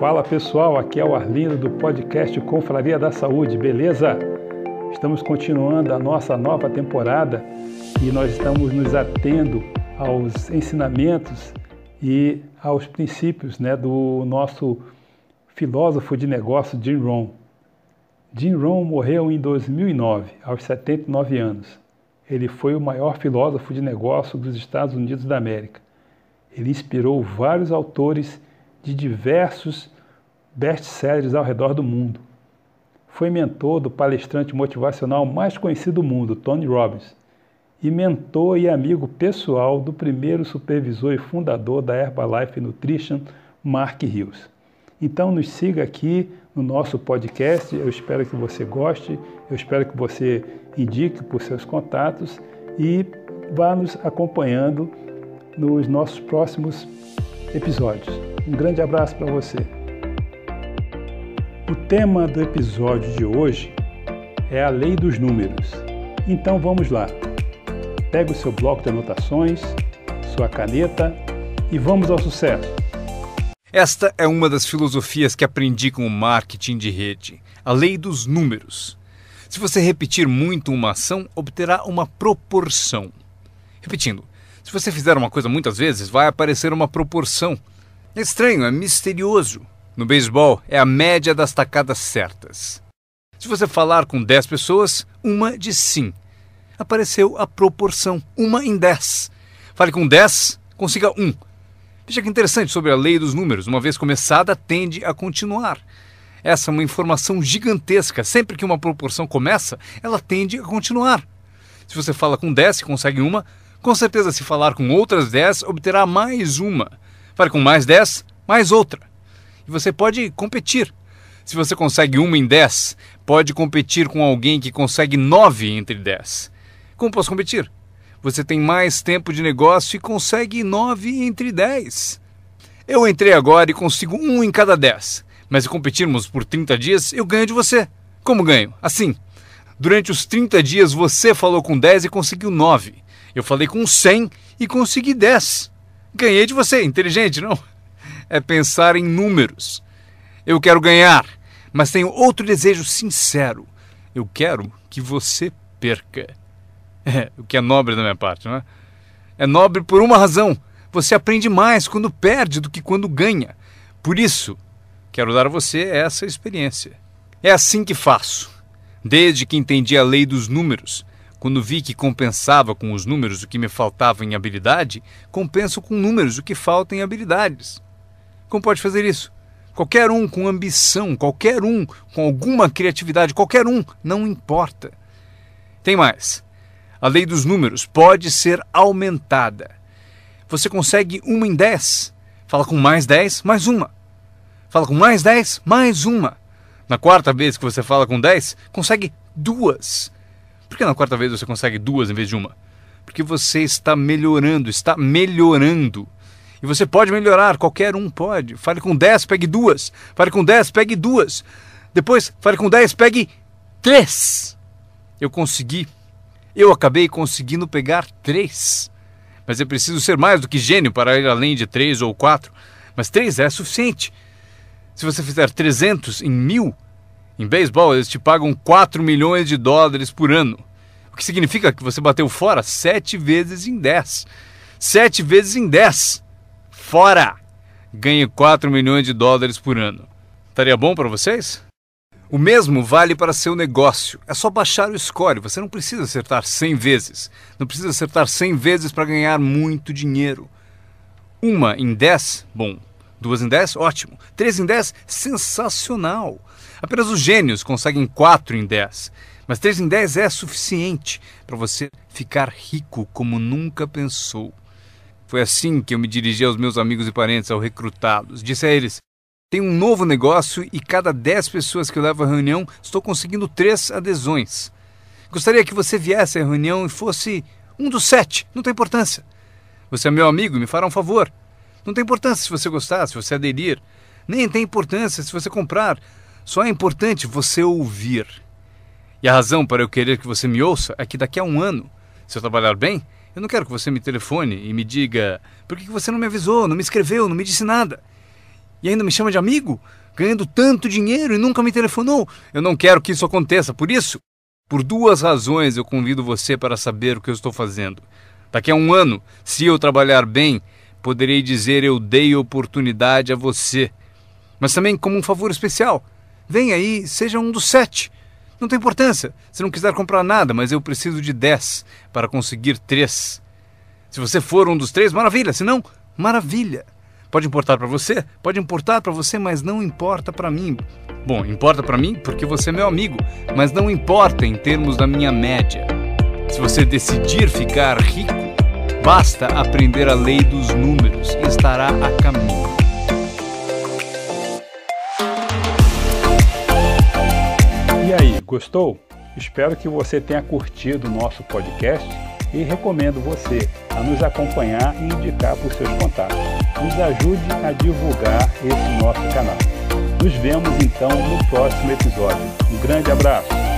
Fala pessoal, aqui é o Arlindo do podcast Confraria da Saúde, beleza? Estamos continuando a nossa nova temporada e nós estamos nos atendo aos ensinamentos e aos princípios né, do nosso filósofo de negócio Jim Rohn. Jim Rohn morreu em 2009, aos 79 anos. Ele foi o maior filósofo de negócio dos Estados Unidos da América. Ele inspirou vários autores de diversos best-sellers ao redor do mundo. Foi mentor do palestrante motivacional mais conhecido do mundo, Tony Robbins, e mentor e amigo pessoal do primeiro supervisor e fundador da Herbalife Nutrition, Mark Hills. Então nos siga aqui no nosso podcast, eu espero que você goste, eu espero que você indique por seus contatos e vá nos acompanhando nos nossos próximos episódios. Um grande abraço para você. O tema do episódio de hoje é a lei dos números. Então vamos lá. Pega o seu bloco de anotações, sua caneta e vamos ao sucesso. Esta é uma das filosofias que aprendi com o marketing de rede, a lei dos números. Se você repetir muito uma ação, obterá uma proporção. Repetindo, se você fizer uma coisa muitas vezes, vai aparecer uma proporção. É estranho, é misterioso. No beisebol, é a média das tacadas certas. Se você falar com 10 pessoas, uma diz sim. Apareceu a proporção, uma em 10. Fale com 10, consiga um. Veja que interessante sobre a lei dos números. Uma vez começada, tende a continuar. Essa é uma informação gigantesca. Sempre que uma proporção começa, ela tende a continuar. Se você fala com 10 e consegue uma, com certeza, se falar com outras 10, obterá mais uma. Fale com mais 10, mais outra. E você pode competir. Se você consegue uma em 10, pode competir com alguém que consegue 9 entre 10. Como posso competir? Você tem mais tempo de negócio e consegue 9 entre 10. Eu entrei agora e consigo um em cada 10. Mas se competirmos por 30 dias, eu ganho de você. Como ganho? Assim. Durante os 30 dias você falou com 10 e conseguiu 9. Eu falei com 100 e consegui 10. Ganhei de você, inteligente, não? É pensar em números. Eu quero ganhar, mas tenho outro desejo sincero. Eu quero que você perca. É, o que é nobre da minha parte, não é? É nobre por uma razão. Você aprende mais quando perde do que quando ganha. Por isso, quero dar a você essa experiência. É assim que faço. Desde que entendi a lei dos números, quando vi que compensava com os números o que me faltava em habilidade, compenso com números o que falta em habilidades. Como pode fazer isso? Qualquer um com ambição, qualquer um com alguma criatividade, qualquer um, não importa. Tem mais. A lei dos números pode ser aumentada. Você consegue uma em dez. Fala com mais dez, mais uma. Fala com mais dez, mais uma. Na quarta vez que você fala com dez, consegue duas. Por que na quarta vez você consegue duas em vez de uma? Porque você está melhorando, está melhorando. E você pode melhorar, qualquer um pode. Fale com 10, pegue duas. Fale com 10, pegue duas. Depois, fale com 10, pegue três. Eu consegui. Eu acabei conseguindo pegar três. Mas é preciso ser mais do que gênio para ir além de três ou quatro. Mas três é suficiente. Se você fizer 300 em mil, em beisebol, eles te pagam 4 milhões de dólares por ano. O que significa que você bateu fora 7 vezes em 10. 7 vezes em 10. Fora! Ganhe 4 milhões de dólares por ano. Estaria bom para vocês? O mesmo vale para seu negócio. É só baixar o score. Você não precisa acertar 100 vezes. Não precisa acertar 100 vezes para ganhar muito dinheiro. Uma em 10, bom. Duas em 10, ótimo. Três em 10, sensacional. Apenas os gênios conseguem 4 em 10. Mas 3 em 10 é suficiente para você ficar rico como nunca pensou. Foi assim que eu me dirigi aos meus amigos e parentes ao recrutá-los. Disse a eles: tem um novo negócio e cada 10 pessoas que eu levo à reunião estou conseguindo 3 adesões. Gostaria que você viesse à reunião e fosse um dos sete, não tem importância. Você é meu amigo e me fará um favor. Não tem importância se você gostar, se você aderir. Nem tem importância se você comprar. Só é importante você ouvir. E a razão para eu querer que você me ouça é que daqui a um ano, se eu trabalhar bem, eu não quero que você me telefone e me diga por que você não me avisou, não me escreveu, não me disse nada. E ainda me chama de amigo? Ganhando tanto dinheiro e nunca me telefonou? Eu não quero que isso aconteça, por isso, por duas razões eu convido você para saber o que eu estou fazendo. Daqui a um ano, se eu trabalhar bem, poderei dizer eu dei oportunidade a você. Mas também como um favor especial. Vem aí, seja um dos sete. Não tem importância se não quiser comprar nada, mas eu preciso de dez para conseguir três. Se você for um dos três, maravilha. Se não, maravilha. Pode importar para você? Pode importar para você, mas não importa para mim. Bom, importa para mim porque você é meu amigo, mas não importa em termos da minha média. Se você decidir ficar rico, basta aprender a lei dos números e estará a caminho. Gostou? Espero que você tenha curtido o nosso podcast e recomendo você a nos acompanhar e indicar para os seus contatos. Nos ajude a divulgar esse nosso canal. Nos vemos então no próximo episódio. Um grande abraço!